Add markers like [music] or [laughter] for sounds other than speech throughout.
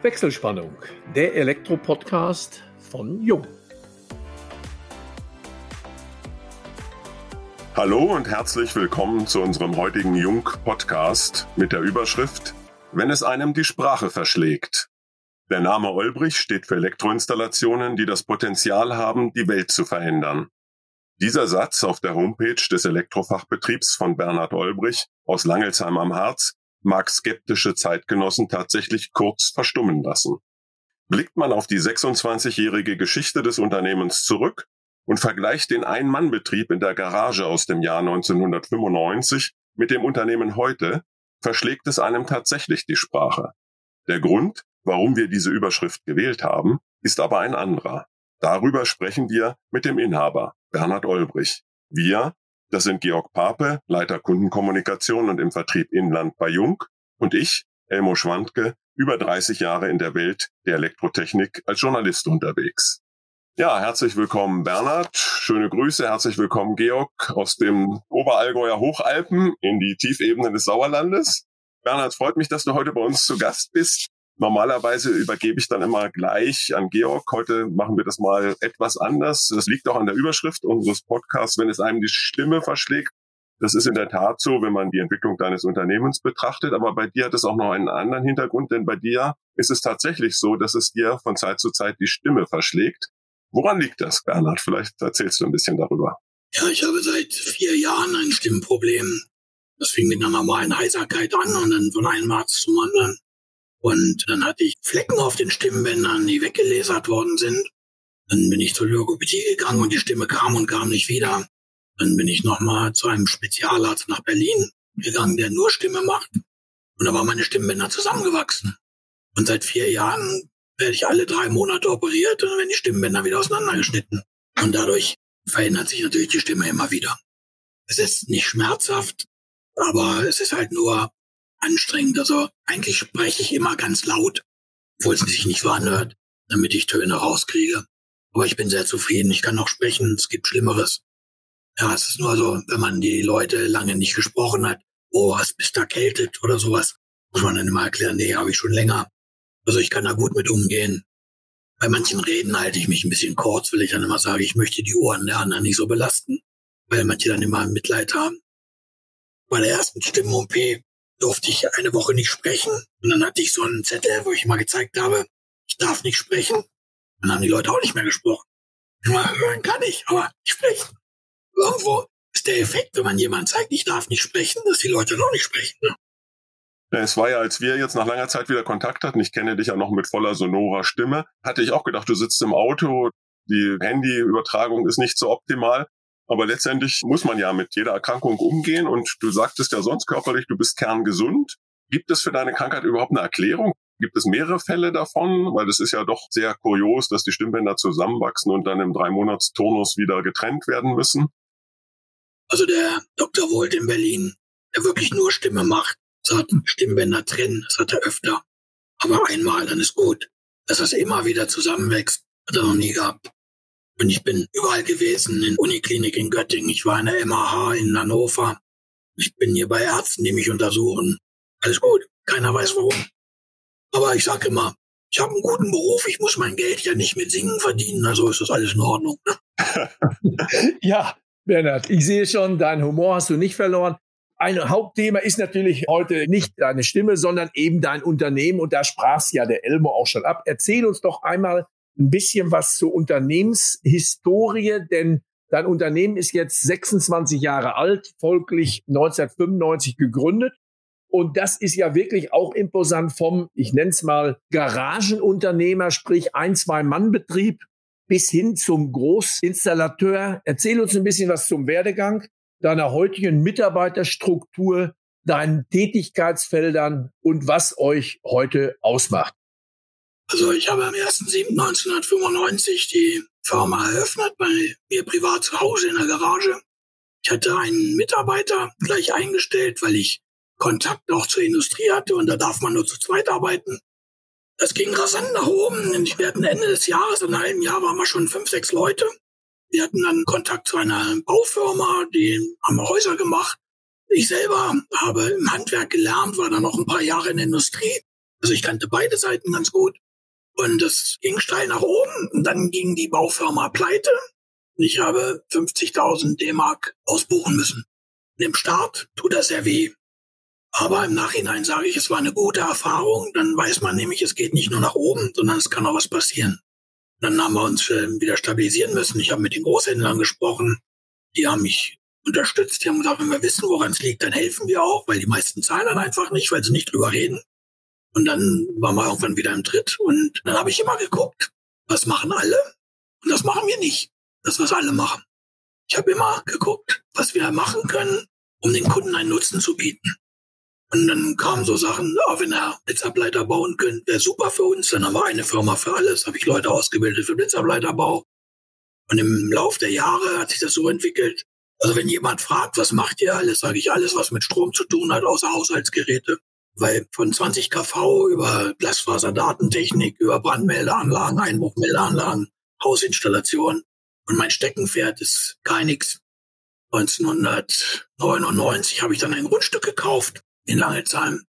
Wechselspannung, der Elektro-Podcast von Jung. Hallo und herzlich willkommen zu unserem heutigen Jung-Podcast mit der Überschrift Wenn es einem die Sprache verschlägt. Der Name Olbrich steht für Elektroinstallationen, die das Potenzial haben, die Welt zu verändern. Dieser Satz auf der Homepage des Elektrofachbetriebs von Bernhard Olbrich aus Langelsheim am Harz mag skeptische Zeitgenossen tatsächlich kurz verstummen lassen. Blickt man auf die 26-jährige Geschichte des Unternehmens zurück und vergleicht den Ein-Mann-Betrieb in der Garage aus dem Jahr 1995 mit dem Unternehmen heute, verschlägt es einem tatsächlich die Sprache. Der Grund, warum wir diese Überschrift gewählt haben, ist aber ein anderer. Darüber sprechen wir mit dem Inhaber, Bernhard Olbrich. Wir das sind Georg Pape, Leiter Kundenkommunikation und im Vertrieb Inland bei Jung und ich, Elmo Schwandke, über 30 Jahre in der Welt der Elektrotechnik als Journalist unterwegs. Ja, herzlich willkommen Bernhard, schöne Grüße, herzlich willkommen Georg aus dem Oberallgäuer Hochalpen in die Tiefebenen des Sauerlandes. Bernhard, freut mich, dass du heute bei uns zu Gast bist. Normalerweise übergebe ich dann immer gleich an Georg. Heute machen wir das mal etwas anders. Das liegt auch an der Überschrift unseres Podcasts, wenn es einem die Stimme verschlägt. Das ist in der Tat so, wenn man die Entwicklung deines Unternehmens betrachtet. Aber bei dir hat es auch noch einen anderen Hintergrund, denn bei dir ist es tatsächlich so, dass es dir von Zeit zu Zeit die Stimme verschlägt. Woran liegt das, Bernhard? Vielleicht erzählst du ein bisschen darüber. Ja, ich habe seit vier Jahren ein Stimmproblem. Das fing mit einer normalen Heiserkeit an und dann von einem Arzt zum anderen. Und dann hatte ich Flecken auf den Stimmbändern, die weggelesert worden sind. Dann bin ich zur Logopädie gegangen und die Stimme kam und kam nicht wieder. Dann bin ich nochmal zu einem Spezialarzt nach Berlin gegangen, der nur Stimme macht. Und da waren meine Stimmbänder zusammengewachsen. Und seit vier Jahren werde ich alle drei Monate operiert und dann werden die Stimmbänder wieder auseinandergeschnitten. Und dadurch verändert sich natürlich die Stimme immer wieder. Es ist nicht schmerzhaft, aber es ist halt nur anstrengend. Also eigentlich spreche ich immer ganz laut, obwohl es sich nicht so anhört, damit ich Töne rauskriege. Aber ich bin sehr zufrieden. Ich kann noch sprechen. Es gibt Schlimmeres. Ja, es ist nur so, wenn man die Leute lange nicht gesprochen hat, oh, hast bist du erkältet oder sowas, muss man dann immer erklären, nee, habe ich schon länger. Also ich kann da gut mit umgehen. Bei manchen Reden halte ich mich ein bisschen kurz, weil ich dann immer sage, ich möchte die Ohren der anderen nicht so belasten, weil manche dann immer Mitleid haben. Bei der ersten Stimmen-OP durfte ich eine Woche nicht sprechen. Und dann hatte ich so einen Zettel, wo ich mal gezeigt habe, ich darf nicht sprechen. Dann haben die Leute auch nicht mehr gesprochen. Mal hören kann ich, aber nicht sprechen. Irgendwo ist der Effekt, wenn man jemand zeigt, ich darf nicht sprechen, dass die Leute noch nicht sprechen. Ne? Es war ja, als wir jetzt nach langer Zeit wieder Kontakt hatten, ich kenne dich ja noch mit voller sonorer Stimme, hatte ich auch gedacht, du sitzt im Auto, die Handyübertragung ist nicht so optimal. Aber letztendlich muss man ja mit jeder Erkrankung umgehen und du sagtest ja sonst körperlich, du bist kerngesund. Gibt es für deine Krankheit überhaupt eine Erklärung? Gibt es mehrere Fälle davon? Weil das ist ja doch sehr kurios, dass die Stimmbänder zusammenwachsen und dann im Drei-Monats-Turnus wieder getrennt werden müssen. Also der Dr. Wolt in Berlin, der wirklich nur Stimme macht, sagt Stimmbänder trennen, das hat er öfter. Aber einmal, dann ist gut. Dass das immer wieder zusammenwächst, hat er noch nie gehabt. Und ich bin überall gewesen, in Uniklinik in Göttingen, ich war in der MAH in Hannover. Ich bin hier bei Ärzten, die mich untersuchen. Alles gut, keiner weiß warum. Aber ich sage immer, ich habe einen guten Beruf, ich muss mein Geld ja nicht mit Singen verdienen, also ist das alles in Ordnung. Ne? [laughs] ja, Bernhard, ich sehe schon, deinen Humor hast du nicht verloren. Ein Hauptthema ist natürlich heute nicht deine Stimme, sondern eben dein Unternehmen. Und da sprach's ja der Elmo auch schon ab. Erzähl uns doch einmal, ein bisschen was zur Unternehmenshistorie, denn dein Unternehmen ist jetzt 26 Jahre alt, folglich 1995 gegründet. Und das ist ja wirklich auch imposant vom, ich nenne es mal, Garagenunternehmer, sprich ein, zwei Mann-Betrieb bis hin zum Großinstallateur. Erzähl uns ein bisschen was zum Werdegang deiner heutigen Mitarbeiterstruktur, deinen Tätigkeitsfeldern und was euch heute ausmacht. Also ich habe am 1.7.1995 die Firma eröffnet, bei mir privat zu Hause in der Garage. Ich hatte einen Mitarbeiter gleich eingestellt, weil ich Kontakt auch zur Industrie hatte und da darf man nur zu zweit arbeiten. Das ging rasant nach oben wir hatten Ende des Jahres, in einem Jahr waren wir schon fünf, sechs Leute. Wir hatten dann Kontakt zu einer Baufirma, die haben Häuser gemacht. Ich selber habe im Handwerk gelernt, war dann noch ein paar Jahre in der Industrie Also ich kannte beide Seiten ganz gut. Und es ging steil nach oben. Und dann ging die Baufirma pleite. Und ich habe 50.000 D-Mark ausbuchen müssen. Im Start tut das sehr weh. Aber im Nachhinein sage ich, es war eine gute Erfahrung. Dann weiß man nämlich, es geht nicht nur nach oben, sondern es kann auch was passieren. Dann haben wir uns äh, wieder stabilisieren müssen. Ich habe mit den Großhändlern gesprochen. Die haben mich unterstützt. Die haben gesagt, wenn wir wissen, woran es liegt, dann helfen wir auch, weil die meisten zahlen dann einfach nicht, weil sie nicht drüber reden. Und dann waren wir irgendwann wieder im Tritt und dann habe ich immer geguckt, was machen alle und das machen wir nicht. Das, was alle machen. Ich habe immer geguckt, was wir machen können, um den Kunden einen Nutzen zu bieten. Und dann kamen so Sachen, oh, wenn er Blitzableiter bauen könnte, wäre super für uns. Dann haben wir eine Firma für alles, habe ich Leute ausgebildet für Blitzableiterbau. Und im Lauf der Jahre hat sich das so entwickelt. Also wenn jemand fragt, was macht ihr alles, sage ich alles, was mit Strom zu tun hat, außer Haushaltsgeräte weil von 20 kV über Glasfaserdatentechnik, über Brandmeldeanlagen, Einbruchmeldeanlagen, Hausinstallation und mein Steckenpferd ist gar nichts. 1999 habe ich dann ein Grundstück gekauft in Langelsheim.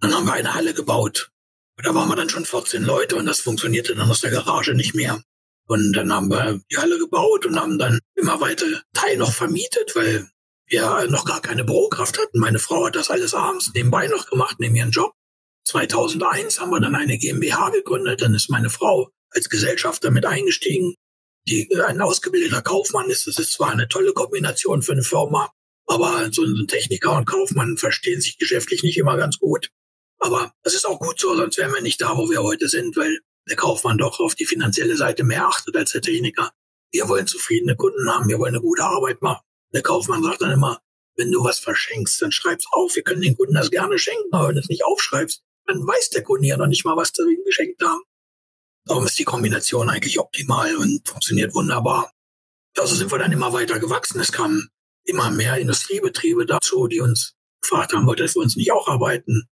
Dann haben wir eine Halle gebaut. Da waren wir dann schon 14 Leute und das funktionierte dann aus der Garage nicht mehr. Und dann haben wir die Halle gebaut und haben dann immer weiter Teil noch vermietet, weil wir noch gar keine Bürokraft hatten. Meine Frau hat das alles abends nebenbei noch gemacht, neben ihren Job. 2001 haben wir dann eine GmbH gegründet. Dann ist meine Frau als Gesellschafter mit eingestiegen, die ein ausgebildeter Kaufmann ist. Das ist zwar eine tolle Kombination für eine Firma, aber so ein Techniker und Kaufmann verstehen sich geschäftlich nicht immer ganz gut. Aber das ist auch gut so, sonst wären wir nicht da, wo wir heute sind, weil der Kaufmann doch auf die finanzielle Seite mehr achtet als der Techniker. Wir wollen zufriedene Kunden haben, wir wollen eine gute Arbeit machen. Der Kaufmann sagt dann immer, wenn du was verschenkst, dann schreib's auf. Wir können den Kunden das gerne schenken, aber wenn du es nicht aufschreibst, dann weiß der Kunde ja noch nicht mal, was wir ihm geschenkt haben. Darum ist die Kombination eigentlich optimal und funktioniert wunderbar. Also sind wir dann immer weiter gewachsen. Es kamen immer mehr Industriebetriebe dazu, die uns gefragt haben, dass wir uns nicht auch arbeiten.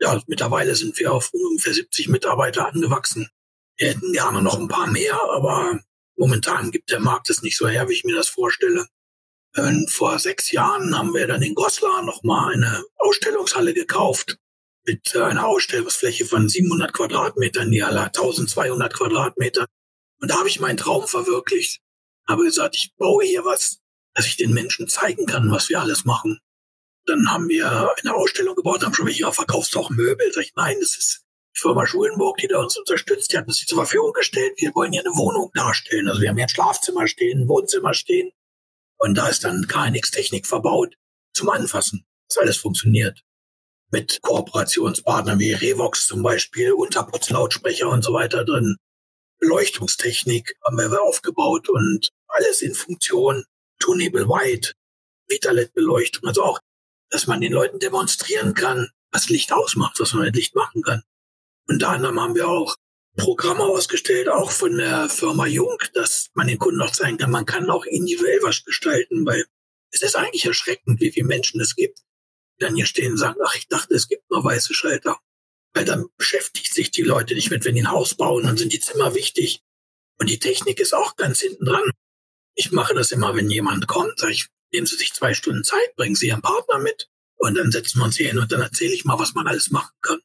Ja, mittlerweile sind wir auf ungefähr 70 Mitarbeiter angewachsen. Wir hätten gerne noch ein paar mehr, aber momentan gibt der Markt es nicht so her, wie ich mir das vorstelle. Und vor sechs Jahren haben wir dann in Goslar nochmal eine Ausstellungshalle gekauft mit einer Ausstellungsfläche von 700 Quadratmetern, die Halle 1200 Quadratmeter. Und da habe ich meinen Traum verwirklicht. Habe gesagt, ich baue hier was, dass ich den Menschen zeigen kann, was wir alles machen. Dann haben wir eine Ausstellung gebaut, haben schon welche, verkaufst du auch Möbel? Sag ich, nein, das ist die Firma Schulenburg, die da uns unterstützt, die hat uns die zur Verfügung gestellt. Wir wollen hier eine Wohnung darstellen. Also wir haben hier ein Schlafzimmer stehen, ein Wohnzimmer stehen. Und da ist dann KNX-Technik verbaut zum Anfassen. Das alles funktioniert. Mit Kooperationspartnern wie Revox zum Beispiel, Unterputzlautsprecher und so weiter drin. Beleuchtungstechnik haben wir aufgebaut und alles in Funktion. Tunable White, Vitalet-Beleuchtung. Also auch, dass man den Leuten demonstrieren kann, was Licht ausmacht, was man mit Licht machen kann. Unter anderem haben wir auch Programme ausgestellt, auch von der Firma Jung, dass man den Kunden auch zeigen kann, man kann auch individuell was gestalten, weil es ist eigentlich erschreckend, wie viele Menschen es gibt, die dann hier stehen und sagen, ach, ich dachte, es gibt nur weiße Schalter. Weil dann beschäftigt sich die Leute nicht mit, wenn die ein Haus bauen, dann sind die Zimmer wichtig. Und die Technik ist auch ganz hinten dran. Ich mache das immer, wenn jemand kommt, sage ich, nehmen Sie sich zwei Stunden Zeit, bringen Sie Ihren Partner mit und dann setzen wir uns hier hin und dann erzähle ich mal, was man alles machen kann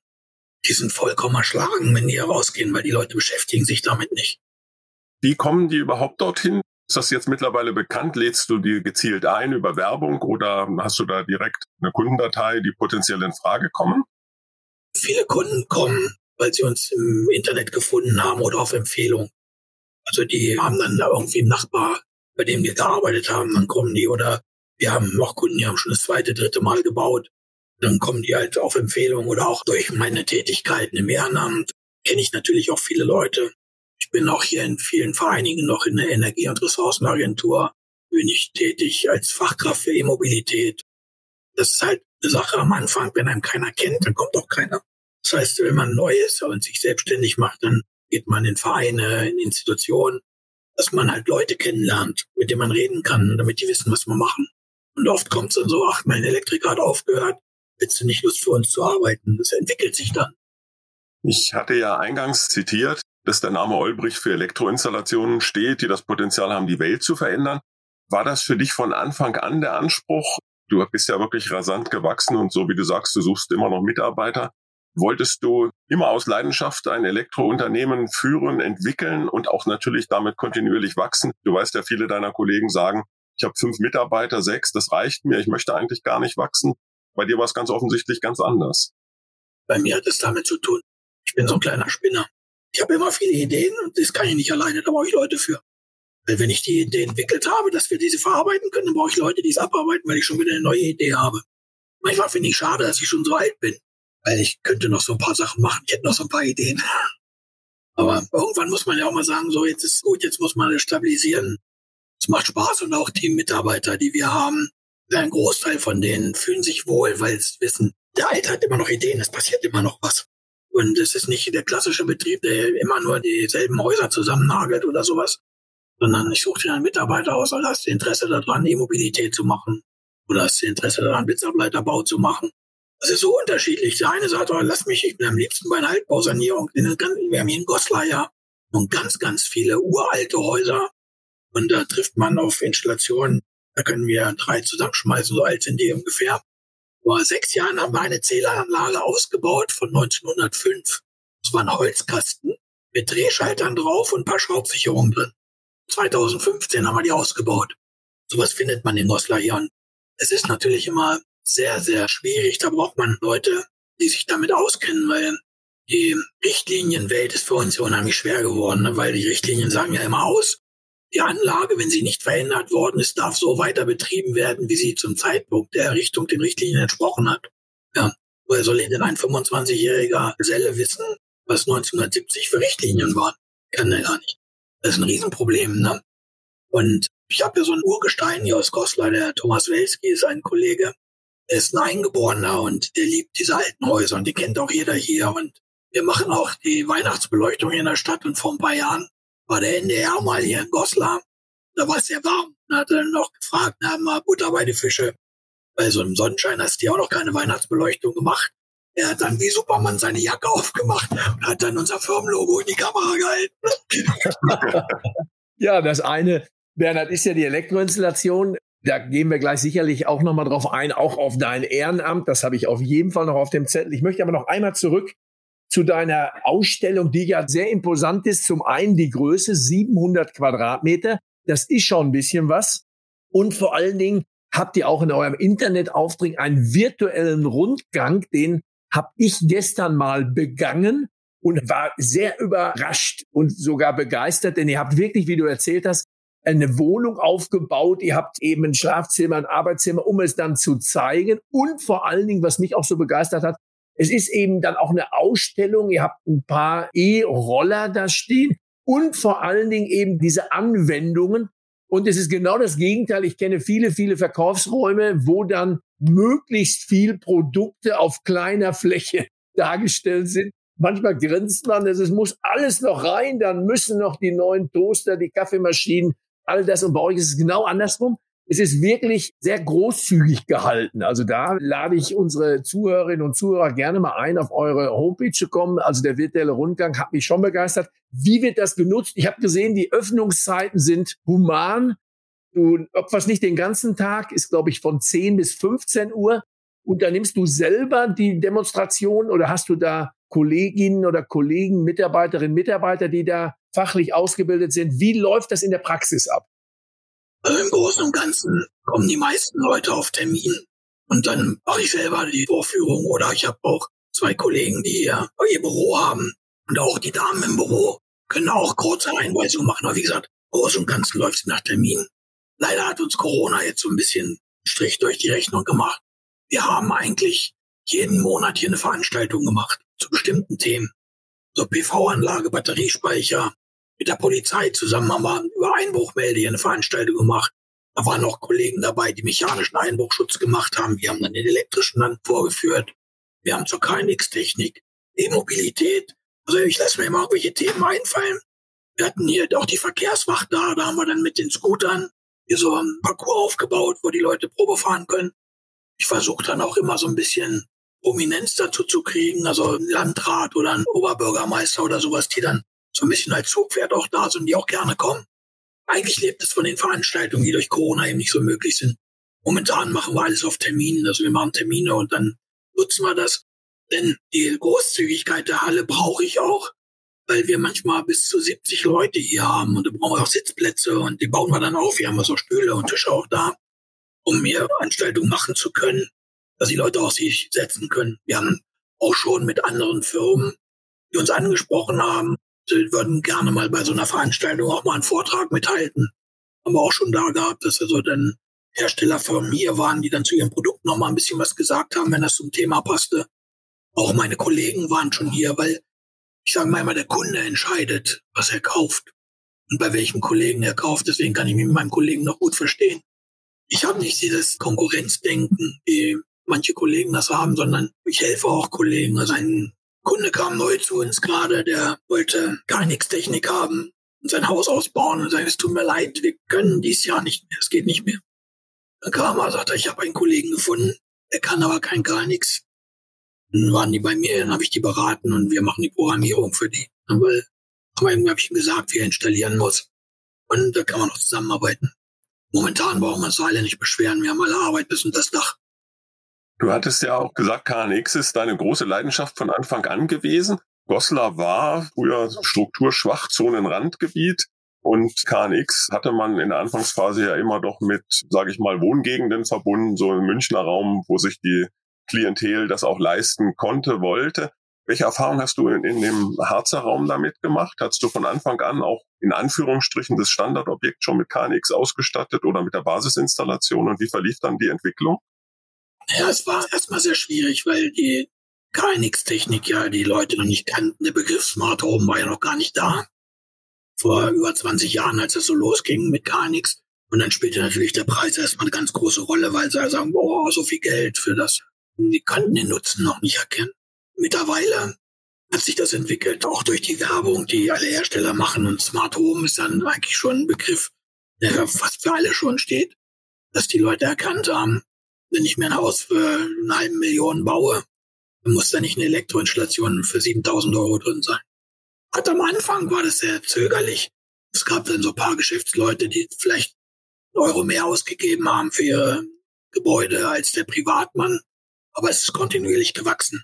die sind vollkommen erschlagen, wenn die herausgehen, weil die Leute beschäftigen sich damit nicht. Wie kommen die überhaupt dorthin? Ist das jetzt mittlerweile bekannt? Lädst du die gezielt ein über Werbung oder hast du da direkt eine Kundendatei, die potenziell in Frage kommen? Viele Kunden kommen, weil sie uns im Internet gefunden haben oder auf Empfehlung. Also die haben dann da irgendwie einen Nachbar, bei dem wir gearbeitet haben, dann kommen die oder wir haben noch Kunden, die haben schon das zweite, dritte Mal gebaut dann kommen die halt auf Empfehlung oder auch durch meine Tätigkeiten im Ehrenamt. Kenne ich natürlich auch viele Leute. Ich bin auch hier in vielen Vereinigen noch in der Energie- und Ressourcenagentur. Bin ich tätig als Fachkraft für E-Mobilität. Das ist halt eine Sache am Anfang. Wenn einem keiner kennt, dann kommt auch keiner. Das heißt, wenn man neu ist und sich selbstständig macht, dann geht man in Vereine, in Institutionen, dass man halt Leute kennenlernt, mit denen man reden kann, damit die wissen, was wir machen. Und oft kommt es dann so, ach, mein Elektriker hat aufgehört, hättest du nicht Lust für uns zu arbeiten? Das entwickelt sich dann. Ich hatte ja eingangs zitiert, dass der Name Olbrich für Elektroinstallationen steht, die das Potenzial haben, die Welt zu verändern. War das für dich von Anfang an der Anspruch? Du bist ja wirklich rasant gewachsen und so wie du sagst, du suchst immer noch Mitarbeiter. wolltest du immer aus Leidenschaft ein Elektrounternehmen führen, entwickeln und auch natürlich damit kontinuierlich wachsen. Du weißt ja, viele deiner Kollegen sagen, ich habe fünf Mitarbeiter, sechs, das reicht mir, ich möchte eigentlich gar nicht wachsen. Bei dir war es ganz offensichtlich ganz anders. Bei mir hat es damit zu tun, ich bin so ein kleiner Spinner. Ich habe immer viele Ideen und das kann ich nicht alleine, da brauche ich Leute für. Weil wenn ich die Idee entwickelt habe, dass wir diese verarbeiten können, dann brauche ich Leute, die es abarbeiten, weil ich schon wieder eine neue Idee habe. Manchmal finde ich schade, dass ich schon so alt bin. Weil ich könnte noch so ein paar Sachen machen. Ich hätte noch so ein paar Ideen. [laughs] Aber irgendwann muss man ja auch mal sagen, so jetzt ist gut, jetzt muss man das stabilisieren. Es macht Spaß und auch die Mitarbeiter, die wir haben, ein Großteil von denen fühlen sich wohl, weil sie wissen, der Alte hat immer noch Ideen, es passiert immer noch was. Und es ist nicht der klassische Betrieb, der immer nur dieselben Häuser zusammennagelt oder sowas, sondern ich suche dir einen Mitarbeiter aus, oder hast du Interesse daran, E-Mobilität zu machen? Oder hast du Interesse daran, Blitzableiterbau zu machen? Das ist so unterschiedlich. Der eine sagt, oh, lass mich, ich bin am liebsten bei einer Altbausanierung. Wir haben hier in Goslar ja und ganz, ganz viele uralte Häuser. Und da trifft man auf Installationen. Da können wir drei zusammenschmeißen, so alt sind die ungefähr. Vor sechs Jahren haben wir eine Zähleranlage ausgebaut von 1905. Das war ein Holzkasten mit Drehschaltern drauf und ein paar Schraubsicherungen drin. 2015 haben wir die ausgebaut. Sowas findet man in Goslar hier. Es ist natürlich immer sehr, sehr schwierig. Da braucht man Leute, die sich damit auskennen, weil die Richtlinienwelt ist für uns ja unheimlich schwer geworden, ne? weil die Richtlinien sagen ja immer aus, die Anlage, wenn sie nicht verändert worden ist, darf so weiter betrieben werden, wie sie zum Zeitpunkt der Errichtung den Richtlinien entsprochen hat. Ja, woher soll denn ein 25-jähriger Geselle wissen, was 1970 für Richtlinien waren? Kann er gar nicht. Das ist ein Riesenproblem, ne? Und ich habe hier so ein Urgestein hier aus Goslar, der Thomas Welski ist ein Kollege, er ist ein Eingeborener und der liebt diese alten Häuser und die kennt auch jeder hier. Und wir machen auch die Weihnachtsbeleuchtung in der Stadt und vor ein paar Jahren war der NDR mal hier in Goslar. Da war es sehr warm. Da hat er dann noch gefragt, na, mal Butter bei die Fische. Bei so einem Sonnenschein hast du ja auch noch keine Weihnachtsbeleuchtung gemacht. Er hat dann wie Superman seine Jacke aufgemacht und hat dann unser Firmenlogo in die Kamera gehalten. [laughs] ja, das eine, Bernhard, ist ja die Elektroinstallation. Da gehen wir gleich sicherlich auch nochmal drauf ein, auch auf dein Ehrenamt. Das habe ich auf jeden Fall noch auf dem Zettel. Ich möchte aber noch einmal zurück zu deiner Ausstellung, die ja sehr imposant ist. Zum einen die Größe, 700 Quadratmeter. Das ist schon ein bisschen was. Und vor allen Dingen habt ihr auch in eurem Internetauftritt einen virtuellen Rundgang, den habe ich gestern mal begangen und war sehr überrascht und sogar begeistert, denn ihr habt wirklich, wie du erzählt hast, eine Wohnung aufgebaut, ihr habt eben ein Schlafzimmer, ein Arbeitszimmer, um es dann zu zeigen. Und vor allen Dingen, was mich auch so begeistert hat, es ist eben dann auch eine Ausstellung, ihr habt ein paar E-Roller da stehen und vor allen Dingen eben diese Anwendungen. Und es ist genau das Gegenteil. Ich kenne viele, viele Verkaufsräume, wo dann möglichst viel Produkte auf kleiner Fläche [laughs] dargestellt sind. Manchmal grinst man, es muss alles noch rein, dann müssen noch die neuen Toaster, die Kaffeemaschinen, all das. Und bei euch ist es genau andersrum. Es ist wirklich sehr großzügig gehalten. Also da lade ich unsere Zuhörerinnen und Zuhörer gerne mal ein, auf eure Homepage zu kommen. Also der virtuelle Rundgang hat mich schon begeistert. Wie wird das genutzt? Ich habe gesehen, die Öffnungszeiten sind human. Du opferst nicht den ganzen Tag, ist glaube ich von 10 bis 15 Uhr. Und da nimmst du selber die Demonstration oder hast du da Kolleginnen oder Kollegen, Mitarbeiterinnen, Mitarbeiter, die da fachlich ausgebildet sind. Wie läuft das in der Praxis ab? Also Im Großen und Ganzen kommen die meisten Leute auf Termin und dann mache ich selber die Vorführung oder ich habe auch zwei Kollegen, die hier ihr Büro haben und auch die Damen im Büro können auch kurze Einweisungen machen. Aber wie gesagt, im Großen und Ganzen läuft es nach Termin. Leider hat uns Corona jetzt so ein bisschen Strich durch die Rechnung gemacht. Wir haben eigentlich jeden Monat hier eine Veranstaltung gemacht zu bestimmten Themen. So PV-Anlage, Batteriespeicher. Mit der Polizei zusammen haben wir über Einbruchmelde hier eine Veranstaltung gemacht. Da waren noch Kollegen dabei, die mechanischen Einbruchschutz gemacht haben. Wir haben dann den elektrischen dann vorgeführt. Wir haben zur KNX-Technik, E-Mobilität. Also ich lasse mir immer irgendwelche Themen einfallen. Wir hatten hier auch die Verkehrswacht da. Da haben wir dann mit den Scootern hier so einen Parcours aufgebaut, wo die Leute Probe fahren können. Ich versuche dann auch immer so ein bisschen Prominenz dazu zu kriegen, also ein Landrat oder ein Oberbürgermeister oder sowas, die dann so ein bisschen als Zugpferd auch da sind, die auch gerne kommen. Eigentlich lebt es von den Veranstaltungen, die durch Corona eben nicht so möglich sind. Momentan machen wir alles auf Terminen, also wir machen Termine und dann nutzen wir das. Denn die Großzügigkeit der Halle brauche ich auch, weil wir manchmal bis zu 70 Leute hier haben und da brauchen wir auch Sitzplätze und die bauen wir dann auf. Wir haben so Stühle und Tische auch da, um hier Veranstaltungen machen zu können, dass die Leute auch sich setzen können. Wir haben auch schon mit anderen Firmen, die uns angesprochen haben, würden gerne mal bei so einer Veranstaltung auch mal einen Vortrag mithalten. Haben wir auch schon da gehabt, dass also dann Herstellerfirmen hier waren, die dann zu ihrem Produkt noch mal ein bisschen was gesagt haben, wenn das zum Thema passte. Auch meine Kollegen waren schon hier, weil ich sage mal immer, der Kunde entscheidet, was er kauft und bei welchem Kollegen er kauft. Deswegen kann ich mich mit meinem Kollegen noch gut verstehen. Ich habe nicht dieses Konkurrenzdenken, wie manche Kollegen das haben, sondern ich helfe auch Kollegen. Also ein Kunde kam neu zu uns gerade, der wollte gar nichts Technik haben und sein Haus ausbauen und sagte, es tut mir leid, wir können dies Jahr nicht mehr, es geht nicht mehr. Dann kam er, sagte, ich habe einen Kollegen gefunden, der kann aber kein gar nichts. Dann waren die bei mir, dann habe ich die beraten und wir machen die Programmierung für die. Weil, aber irgendwie habe ich ihm gesagt, wie er installieren muss. Und da kann man noch zusammenarbeiten. Momentan brauchen wir uns alle nicht beschweren. Wir haben alle Arbeit bis unter das Dach. Du hattest ja auch gesagt, KNX ist deine große Leidenschaft von Anfang an gewesen. Goslar war früher strukturschwach Zonenrandgebiet. Und KNX hatte man in der Anfangsphase ja immer doch mit, sage ich mal, Wohngegenden verbunden, so im Münchner Raum, wo sich die Klientel das auch leisten konnte, wollte. Welche Erfahrung hast du in, in dem Harzer Raum damit gemacht? Hast du von Anfang an auch in Anführungsstrichen das Standardobjekt schon mit KNX ausgestattet oder mit der Basisinstallation und wie verlief dann die Entwicklung? Ja, es war erstmal sehr schwierig, weil die KNX-Technik ja die Leute noch nicht kannten. Der Begriff Smart Home war ja noch gar nicht da. Vor über 20 Jahren, als es so losging mit KNX. Und dann spielte natürlich der Preis erstmal eine ganz große Rolle, weil sie sagen, boah, so viel Geld für das. Die konnten den Nutzen noch nicht erkennen. Mittlerweile hat sich das entwickelt, auch durch die Werbung, die alle Hersteller machen. Und Smart Home ist dann eigentlich schon ein Begriff, der fast für alle schon steht, dass die Leute erkannt haben, wenn ich mir ein Haus für eine halbe Million baue, dann muss da nicht eine Elektroinstallation für 7000 Euro drin sein. Hat am Anfang war das sehr zögerlich. Es gab dann so ein paar Geschäftsleute, die vielleicht einen Euro mehr ausgegeben haben für ihre Gebäude als der Privatmann. Aber es ist kontinuierlich gewachsen.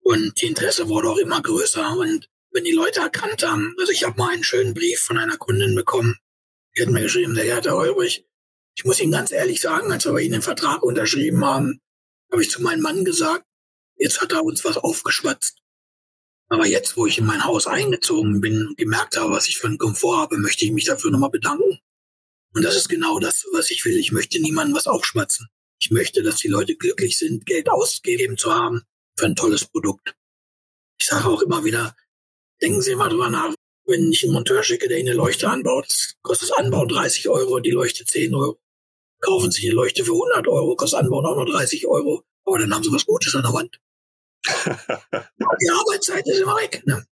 Und die Interesse wurde auch immer größer. Und wenn die Leute erkannt haben, also ich habe mal einen schönen Brief von einer Kundin bekommen, die hat mir geschrieben, der Herr Ulrich, ich muss Ihnen ganz ehrlich sagen, als wir bei Ihnen den Vertrag unterschrieben haben, habe ich zu meinem Mann gesagt, jetzt hat er uns was aufgeschwatzt. Aber jetzt, wo ich in mein Haus eingezogen bin und gemerkt habe, was ich für einen Komfort habe, möchte ich mich dafür nochmal bedanken. Und das ist genau das, was ich will. Ich möchte niemandem was aufschwatzen. Ich möchte, dass die Leute glücklich sind, Geld ausgegeben zu haben für ein tolles Produkt. Ich sage auch immer wieder, denken Sie mal drüber nach, wenn ich einen Monteur schicke, der Ihnen eine Leuchte anbaut, kostet das Anbauen 30 Euro, die Leuchte 10 Euro kaufen sich eine Leuchte für 100 Euro, kostet auch noch 30 Euro. Aber dann haben sie was Gutes an der Wand. [laughs] die Arbeitszeit ist immer weg. Ne?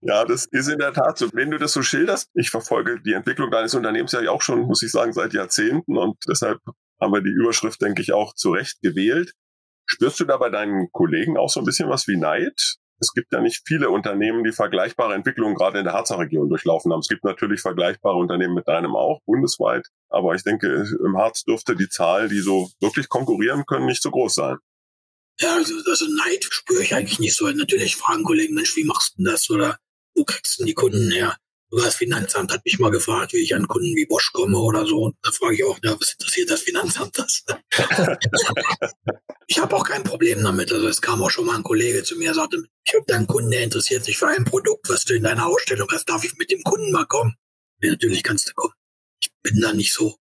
Ja, das ist in der Tat so. Wenn du das so schilderst, ich verfolge die Entwicklung deines Unternehmens ja auch schon, muss ich sagen, seit Jahrzehnten und deshalb haben wir die Überschrift, denke ich, auch zurecht gewählt. Spürst du da bei deinen Kollegen auch so ein bisschen was wie Neid? es gibt ja nicht viele Unternehmen, die vergleichbare Entwicklungen gerade in der Harzer Region durchlaufen haben. Es gibt natürlich vergleichbare Unternehmen mit deinem auch, bundesweit. Aber ich denke, im Harz dürfte die Zahl, die so wirklich konkurrieren können, nicht so groß sein. Ja, also, also Neid spüre ich eigentlich nicht so. Natürlich fragen Kollegen, Mensch, wie machst du das? Oder wo kriegst du die Kunden her? das Finanzamt hat mich mal gefragt, wie ich an Kunden wie Bosch komme oder so. Und da frage ich auch, ja, was interessiert das Finanzamt das? [laughs] ich habe auch kein Problem damit. Also es kam auch schon mal ein Kollege zu mir und sagte, ich habe da einen Kunden, der interessiert sich für ein Produkt, was du in deiner Ausstellung hast. Darf ich mit dem Kunden mal kommen? Ja, natürlich kannst du kommen. Bin da nicht so.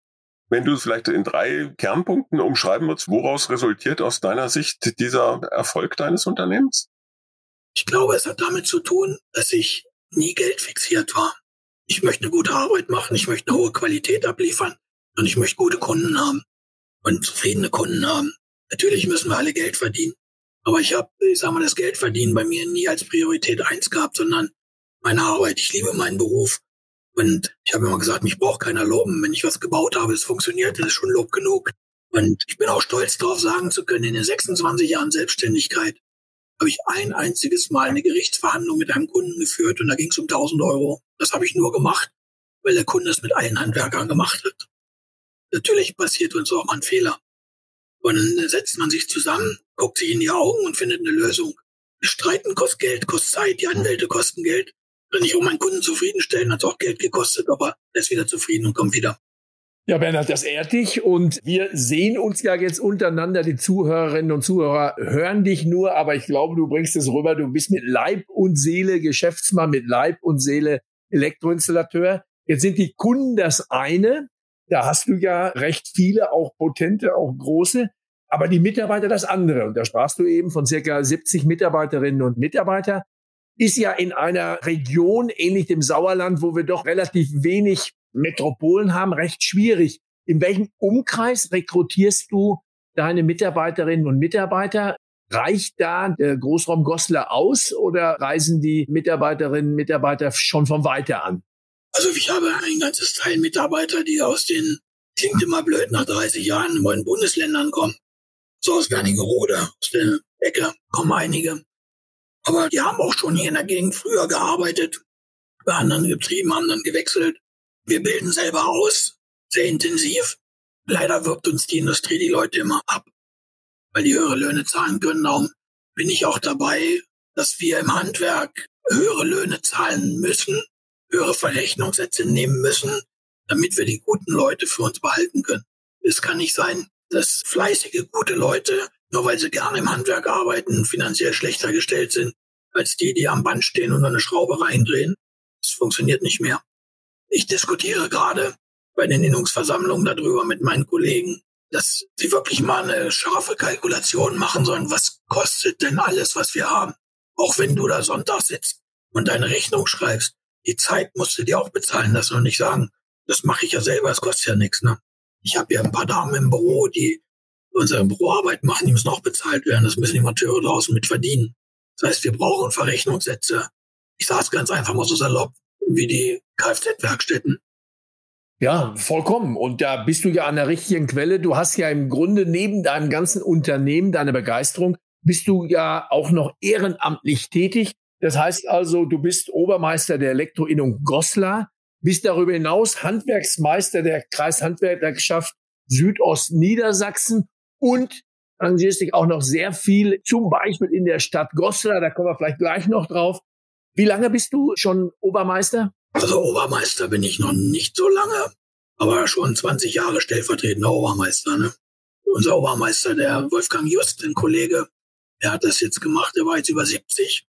Wenn du es vielleicht in drei Kernpunkten umschreiben würdest, woraus resultiert aus deiner Sicht dieser Erfolg deines Unternehmens? Ich glaube, es hat damit zu tun, dass ich nie Geld fixiert war. Ich möchte eine gute Arbeit machen, ich möchte eine hohe Qualität abliefern und ich möchte gute Kunden haben und zufriedene Kunden haben. Natürlich müssen wir alle Geld verdienen, aber ich habe, ich sag mal, das Geld verdienen bei mir nie als Priorität eins gehabt, sondern meine Arbeit. Ich liebe meinen Beruf und ich habe immer gesagt, mich braucht keiner loben. Wenn ich was gebaut habe, es funktioniert, das ist schon Lob genug. Und ich bin auch stolz darauf sagen zu können, in den 26 Jahren Selbstständigkeit habe ich ein einziges Mal eine Gerichtsverhandlung mit einem Kunden geführt und da ging es um 1000 Euro. Das habe ich nur gemacht, weil der Kunde es mit allen Handwerkern gemacht hat. Natürlich passiert uns auch mal ein Fehler. Und dann setzt man sich zusammen, guckt sich in die Augen und findet eine Lösung. Streiten kostet Geld, kostet Zeit, die Anwälte kosten Geld. Wenn ich auch meinen Kunden zufriedenstellen, hat es auch Geld gekostet, aber er ist wieder zufrieden und kommt wieder. Ja, Bernhard, das ehrt dich und wir sehen uns ja jetzt untereinander. Die Zuhörerinnen und Zuhörer hören dich nur, aber ich glaube, du bringst es rüber. Du bist mit Leib und Seele Geschäftsmann, mit Leib und Seele Elektroinstallateur. Jetzt sind die Kunden das eine. Da hast du ja recht viele, auch potente, auch große. Aber die Mitarbeiter das andere. Und da sprachst du eben von circa 70 Mitarbeiterinnen und Mitarbeiter. Ist ja in einer Region, ähnlich dem Sauerland, wo wir doch relativ wenig Metropolen haben, recht schwierig. In welchem Umkreis rekrutierst du deine Mitarbeiterinnen und Mitarbeiter? Reicht da der Großraum Goslar aus oder reisen die Mitarbeiterinnen und Mitarbeiter schon von weiter an? Also ich habe ein ganzes Teil Mitarbeiter, die aus den, klingt immer blöd, nach 30 Jahren in neuen Bundesländern kommen. So aus Wernigerode, aus der Ecke kommen einige. Aber die haben auch schon hier in der Gegend früher gearbeitet, bei anderen Betrieben haben dann gewechselt. Wir bilden selber aus, sehr intensiv. Leider wirbt uns die Industrie die Leute immer ab, weil die höhere Löhne zahlen können. Darum bin ich auch dabei, dass wir im Handwerk höhere Löhne zahlen müssen, höhere Verrechnungssätze nehmen müssen, damit wir die guten Leute für uns behalten können. Es kann nicht sein, dass fleißige, gute Leute, nur weil sie gerne im Handwerk arbeiten, finanziell schlechter gestellt sind als die, die am Band stehen und eine Schraube reindrehen. Das funktioniert nicht mehr. Ich diskutiere gerade bei den Innungsversammlungen darüber mit meinen Kollegen, dass sie wirklich mal eine scharfe Kalkulation machen sollen. Was kostet denn alles, was wir haben? Auch wenn du da Sonntag sitzt und deine Rechnung schreibst, die Zeit musst du dir auch bezahlen lassen und nicht sagen, das mache ich ja selber, es kostet ja nichts. Ne? Ich habe ja ein paar Damen im Büro, die unsere Büroarbeit machen, die müssen auch bezahlt werden. Das müssen die Monteure draußen mit verdienen. Das heißt, wir brauchen Verrechnungssätze. Ich sage es ganz einfach mal so salopp wie die Kfz-Werkstätten. Ja, vollkommen. Und da bist du ja an der richtigen Quelle. Du hast ja im Grunde neben deinem ganzen Unternehmen, deiner Begeisterung, bist du ja auch noch ehrenamtlich tätig. Das heißt also, du bist Obermeister der Elektroinnung Goslar, bist darüber hinaus Handwerksmeister der Kreishandwerkerschaft Südostniedersachsen und dich auch noch sehr viel, zum Beispiel in der Stadt Goslar, da kommen wir vielleicht gleich noch drauf, wie lange bist du schon Obermeister? Also Obermeister bin ich noch nicht so lange, aber schon 20 Jahre stellvertretender Obermeister. Ne? Unser Obermeister, der Wolfgang Just, ein Kollege, der hat das jetzt gemacht, der war jetzt über 70.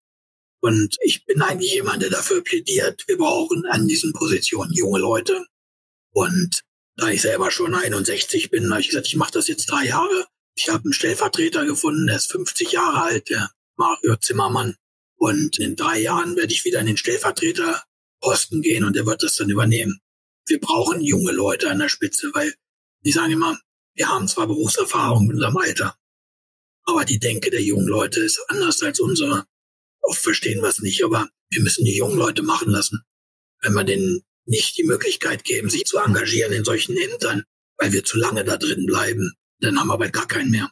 Und ich bin eigentlich jemand, der dafür plädiert, wir brauchen an diesen Positionen junge Leute. Und da ich selber schon 61 bin, habe ich gesagt, ich mache das jetzt drei Jahre. Ich habe einen Stellvertreter gefunden, der ist 50 Jahre alt, der Mario Zimmermann. Und in drei Jahren werde ich wieder in den Stellvertreterposten gehen und er wird das dann übernehmen. Wir brauchen junge Leute an der Spitze, weil die sagen immer, wir haben zwar Berufserfahrung in unserem Alter, aber die Denke der jungen Leute ist anders als unsere. Oft verstehen wir es nicht, aber wir müssen die jungen Leute machen lassen. Wenn wir denen nicht die Möglichkeit geben, sich zu engagieren in solchen Ämtern, weil wir zu lange da drin bleiben, dann haben wir bald gar keinen mehr.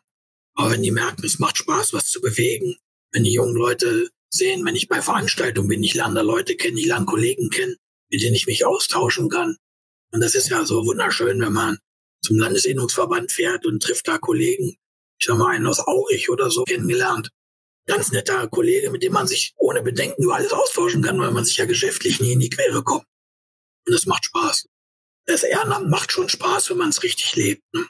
Aber wenn die merken, es macht Spaß, was zu bewegen, wenn die jungen Leute sehen, wenn ich bei Veranstaltungen bin. Ich lerne da Leute kennen, ich lerne Kollegen kennen, mit denen ich mich austauschen kann. Und das ist ja so wunderschön, wenn man zum Landesinnungsverband fährt und trifft da Kollegen. Ich habe mal einen aus Aurich oder so kennengelernt. Ganz netter Kollege, mit dem man sich ohne Bedenken über alles austauschen kann, weil man sich ja geschäftlich nie in die Quere kommt. Und das macht Spaß. Das Ehrenamt macht schon Spaß, wenn man es richtig lebt. Ne?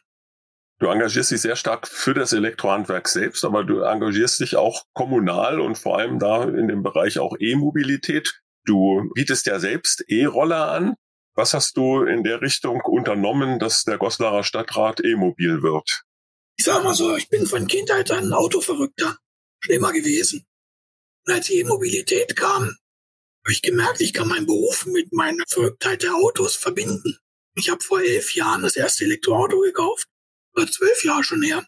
Du engagierst dich sehr stark für das Elektrohandwerk selbst, aber du engagierst dich auch kommunal und vor allem da in dem Bereich auch E-Mobilität. Du bietest ja selbst E-Roller an. Was hast du in der Richtung unternommen, dass der Goslarer Stadtrat E-Mobil wird? Ich sag mal so, ich bin von Kindheit an ein Autoverrückter. Schon immer gewesen. Und als E-Mobilität kam, habe ich gemerkt, ich kann meinen Beruf mit meiner Verrücktheit der Autos verbinden. Ich habe vor elf Jahren das erste Elektroauto gekauft oder zwölf Jahre schon her.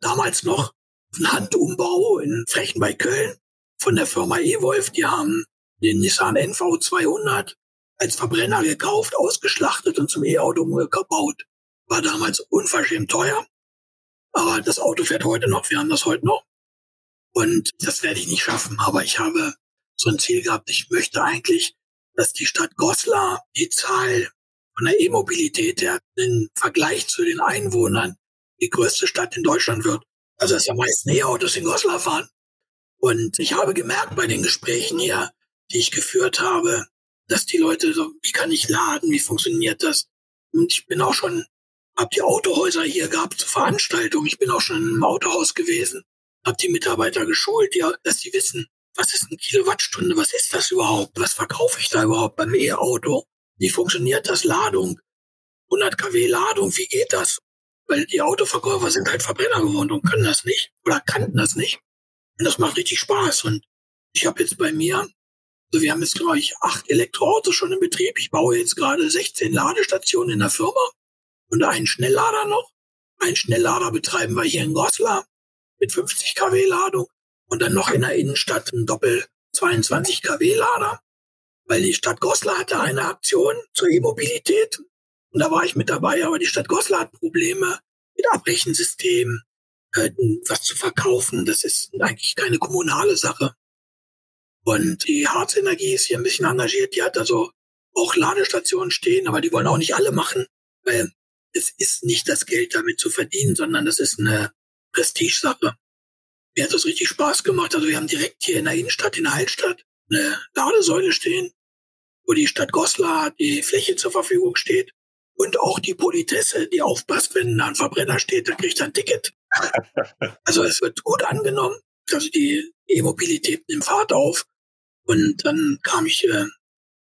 Damals noch ein Handumbau in Frechen bei Köln von der Firma E-Wolf. Die haben den Nissan NV 200 als Verbrenner gekauft, ausgeschlachtet und zum E-Auto gebaut. War damals unverschämt teuer. Aber das Auto fährt heute noch. Wir haben das heute noch. Und das werde ich nicht schaffen. Aber ich habe so ein Ziel gehabt. Ich möchte eigentlich, dass die Stadt Goslar die Zahl von der E-Mobilität her im Vergleich zu den Einwohnern die größte Stadt in Deutschland wird. Also dass am meisten E-Autos in Goslar fahren. Und ich habe gemerkt bei den Gesprächen hier, die ich geführt habe, dass die Leute so, wie kann ich laden, wie funktioniert das? Und ich bin auch schon, hab die Autohäuser hier gehabt zur Veranstaltung. Ich bin auch schon im Autohaus gewesen, hab die Mitarbeiter geschult, ja, dass sie wissen, was ist eine Kilowattstunde, was ist das überhaupt, was verkaufe ich da überhaupt beim E-Auto, wie funktioniert das Ladung, 100 kW Ladung, wie geht das? Weil die Autoverkäufer sind halt Verbrenner gewohnt und können das nicht oder kannten das nicht. Und das macht richtig Spaß. Und ich habe jetzt bei mir, also wir haben jetzt, glaube ich, acht Elektroautos schon im Betrieb. Ich baue jetzt gerade 16 Ladestationen in der Firma und einen Schnelllader noch. Einen Schnelllader betreiben wir hier in Goslar mit 50 kW Ladung und dann noch in der Innenstadt ein Doppel 22 kW Lader, weil die Stadt Goslar hatte eine Aktion zur E-Mobilität und da war ich mit dabei, aber die Stadt Goslar hat Probleme mit Abbrechensystemen, äh, was zu verkaufen. Das ist eigentlich keine kommunale Sache. Und die Harzenergie ist hier ein bisschen engagiert. Die hat also auch Ladestationen stehen, aber die wollen auch nicht alle machen, weil es ist nicht das Geld damit zu verdienen, sondern das ist eine Prestigesache. Mir hat das richtig Spaß gemacht. Also wir haben direkt hier in der Innenstadt, in der Altstadt, eine Ladesäule stehen, wo die Stadt Goslar die Fläche zur Verfügung steht. Und auch die Politesse, die aufpasst, wenn da ein Verbrenner steht, dann kriegt er ein Ticket. [laughs] also es wird gut angenommen. Also die E-Mobilität nimmt Fahrt auf. Und dann kam ich äh,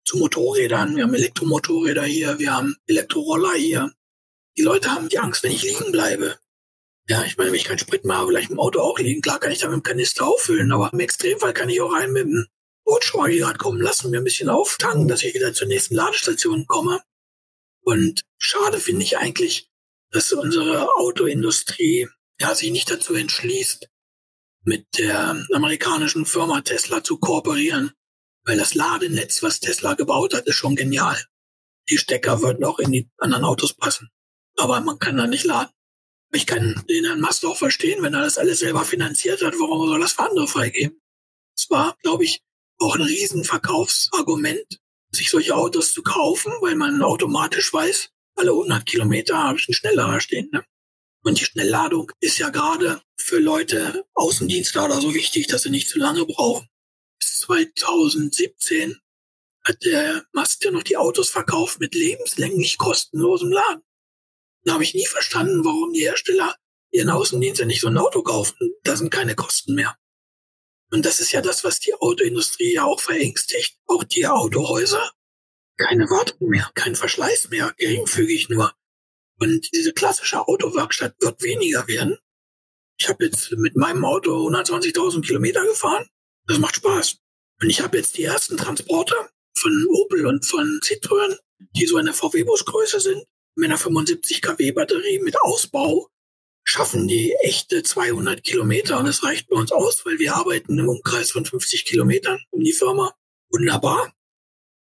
zu Motorrädern. Wir haben Elektromotorräder hier, wir haben Elektroroller hier. Die Leute haben die Angst, wenn ich liegen bleibe. Ja, ich meine, wenn ich keinen Sprit mehr habe, vielleicht im Auto auch liegen. Klar kann ich da mit dem Kanister auffüllen, aber im Extremfall kann ich auch rein mit dem Bootschweiger kommen lassen, mir ein bisschen auftanken, dass ich wieder zur nächsten Ladestation komme. Und schade finde ich eigentlich, dass unsere Autoindustrie ja sich nicht dazu entschließt, mit der amerikanischen Firma Tesla zu kooperieren. Weil das Ladenetz, was Tesla gebaut hat, ist schon genial. Die Stecker würden auch in die anderen Autos passen. Aber man kann da nicht laden. Ich kann den Herrn Mast auch verstehen, wenn er das alles selber finanziert hat, warum soll das für andere freigeben? Es war, glaube ich, auch ein Riesenverkaufsargument, sich solche Autos zu kaufen, weil man automatisch weiß, alle 100 Kilometer habe ich einen Schnelllader stehen. Ne? Und die Schnellladung ist ja gerade für Leute Außendienstler oder so wichtig, dass sie nicht zu lange brauchen. Bis 2017 hat der Mast ja noch die Autos verkauft mit lebenslänglich kostenlosem Laden. Da habe ich nie verstanden, warum die Hersteller ihren Außendienst ja nicht so ein Auto kaufen. Da sind keine Kosten mehr. Und das ist ja das, was die Autoindustrie ja auch verängstigt. Auch die Autohäuser. Keine Wartung mehr, kein Verschleiß mehr, geringfügig nur. Und diese klassische Autowerkstatt wird weniger werden. Ich habe jetzt mit meinem Auto 120.000 Kilometer gefahren. Das macht Spaß. Und ich habe jetzt die ersten Transporter von Opel und von Citroën, die so eine VW-Busgröße sind, mit einer 75 kW Batterie mit Ausbau schaffen die echte 200 Kilometer und es reicht bei uns aus, weil wir arbeiten im Umkreis von 50 Kilometern um die Firma. Wunderbar.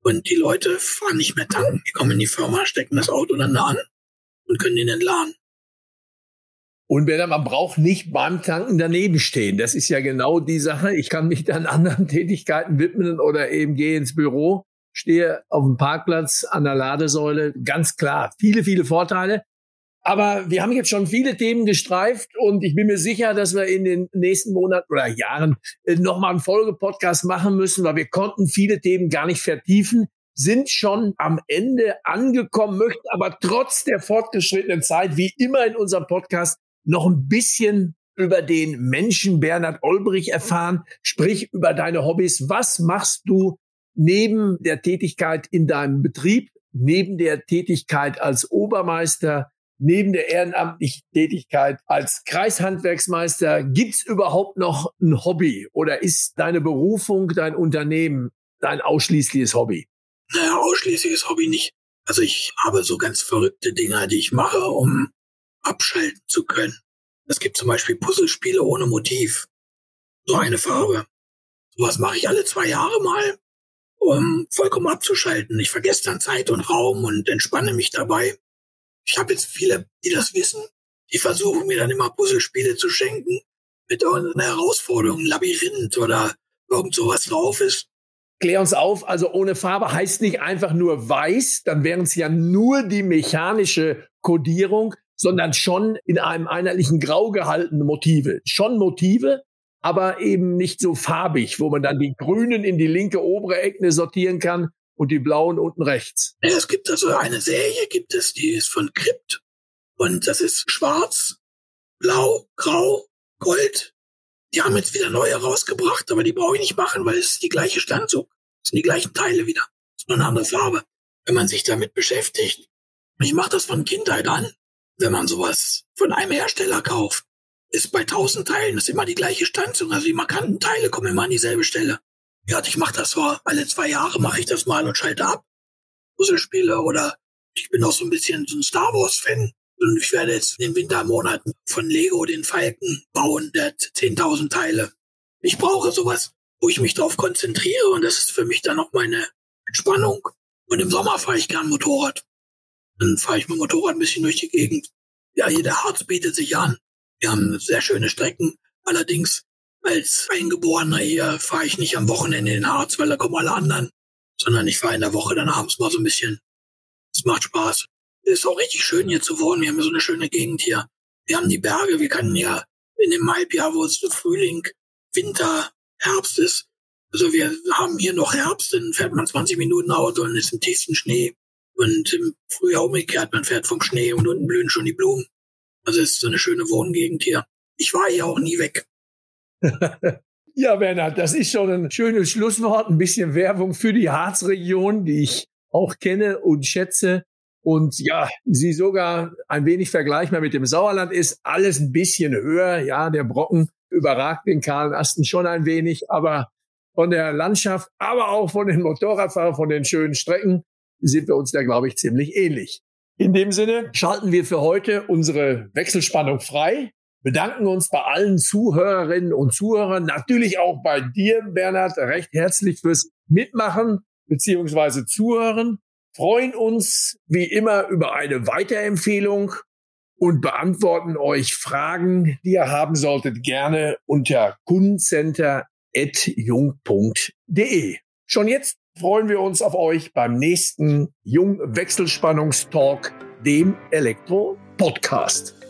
Und die Leute fahren nicht mehr tanken. Die kommen in die Firma, stecken das Auto dann da an und können den entladen. Und Bernhard, man braucht nicht beim Tanken daneben stehen. Das ist ja genau die Sache. Ich kann mich dann anderen [laughs] Tätigkeiten widmen oder eben gehe ins Büro, stehe auf dem Parkplatz an der Ladesäule. Ganz klar, viele, viele Vorteile. Aber wir haben jetzt schon viele Themen gestreift und ich bin mir sicher, dass wir in den nächsten Monaten oder Jahren äh, nochmal einen Folgepodcast machen müssen, weil wir konnten viele Themen gar nicht vertiefen, sind schon am Ende angekommen, möchten aber trotz der fortgeschrittenen Zeit, wie immer in unserem Podcast, noch ein bisschen über den Menschen Bernhard Olbrich erfahren, sprich über deine Hobbys. Was machst du neben der Tätigkeit in deinem Betrieb, neben der Tätigkeit als Obermeister, neben der ehrenamtlichen Tätigkeit als Kreishandwerksmeister, gibt's überhaupt noch ein Hobby oder ist deine Berufung, dein Unternehmen dein ausschließliches Hobby? Naja, ausschließliches Hobby nicht. Also ich habe so ganz verrückte Dinge, die ich mache, um abschalten zu können. Es gibt zum Beispiel Puzzlespiele ohne Motiv. So eine Farbe. Sowas mache ich alle zwei Jahre mal, um vollkommen abzuschalten. Ich vergesse dann Zeit und Raum und entspanne mich dabei. Ich habe jetzt viele, die das wissen, die versuchen mir dann immer Puzzlespiele zu schenken mit einer Herausforderung, Labyrinth oder irgend sowas drauf ist. Klär uns auf, also ohne Farbe heißt nicht einfach nur weiß, dann wären es ja nur die mechanische Kodierung, sondern schon in einem einheitlichen Grau gehaltene Motive. Schon Motive, aber eben nicht so farbig, wo man dann die grünen in die linke obere Ecke sortieren kann und die blauen unten rechts. Es gibt also eine Serie, gibt es, die ist von Crypt und das ist schwarz, blau, grau, gold. Die haben jetzt wieder neue rausgebracht, aber die brauche ich nicht machen, weil es ist die gleiche Standzug. Es sind die gleichen Teile wieder. Es ist nur eine andere Farbe. Wenn man sich damit beschäftigt, ich mache das von Kindheit an, wenn man sowas von einem Hersteller kauft, ist bei tausend Teilen ist immer die gleiche Stanzung. Also die markanten Teile kommen immer an dieselbe Stelle. Ja, ich mache das so, alle zwei Jahre mache ich das mal und schalte ab. Puzzlespiele oder ich bin auch so ein bisschen so ein Star Wars-Fan. Und ich werde jetzt in den Wintermonaten von Lego den Falken bauen, der hat 10.000 Teile. Ich brauche sowas, wo ich mich darauf konzentriere und das ist für mich dann auch meine Entspannung. Und im Sommer fahre ich gern Motorrad. Dann fahre ich mit dem Motorrad ein bisschen durch die Gegend. Ja, hier der Harz bietet sich an. Wir haben sehr schöne Strecken. Allerdings als Eingeborener hier fahre ich nicht am Wochenende in den Harz, weil da kommen alle anderen, sondern ich fahre in der Woche dann abends mal so ein bisschen. Es macht Spaß. Es ist auch richtig schön hier zu wohnen. Wir haben so eine schöne Gegend hier. Wir haben die Berge. Wir können ja in dem Halbjahr, wo es Frühling, Winter, Herbst ist. Also wir haben hier noch Herbst, dann fährt man 20 Minuten Auto und ist im tiefsten Schnee. Und im Frühjahr umgekehrt, man fährt vom Schnee und unten blühen schon die Blumen. Also es ist so eine schöne Wohngegend hier. Ich war hier auch nie weg. [laughs] ja, Bernhard, das ist schon ein schönes Schlusswort. Ein bisschen Werbung für die Harzregion, die ich auch kenne und schätze. Und ja, sie sogar ein wenig vergleichbar mit dem Sauerland ist. Alles ein bisschen höher. Ja, der Brocken überragt den kahlen Asten schon ein wenig. Aber von der Landschaft, aber auch von den Motorradfahrern, von den schönen Strecken sind wir uns da, glaube ich, ziemlich ähnlich. In dem Sinne schalten wir für heute unsere Wechselspannung frei, bedanken uns bei allen Zuhörerinnen und Zuhörern, natürlich auch bei dir, Bernhard, recht herzlich fürs Mitmachen beziehungsweise Zuhören, freuen uns wie immer über eine Weiterempfehlung und beantworten euch Fragen, die ihr haben solltet, gerne unter kundencenter.jung.de. Schon jetzt freuen wir uns auf euch beim nächsten Jung Wechselspannungstalk, dem Elektro Podcast.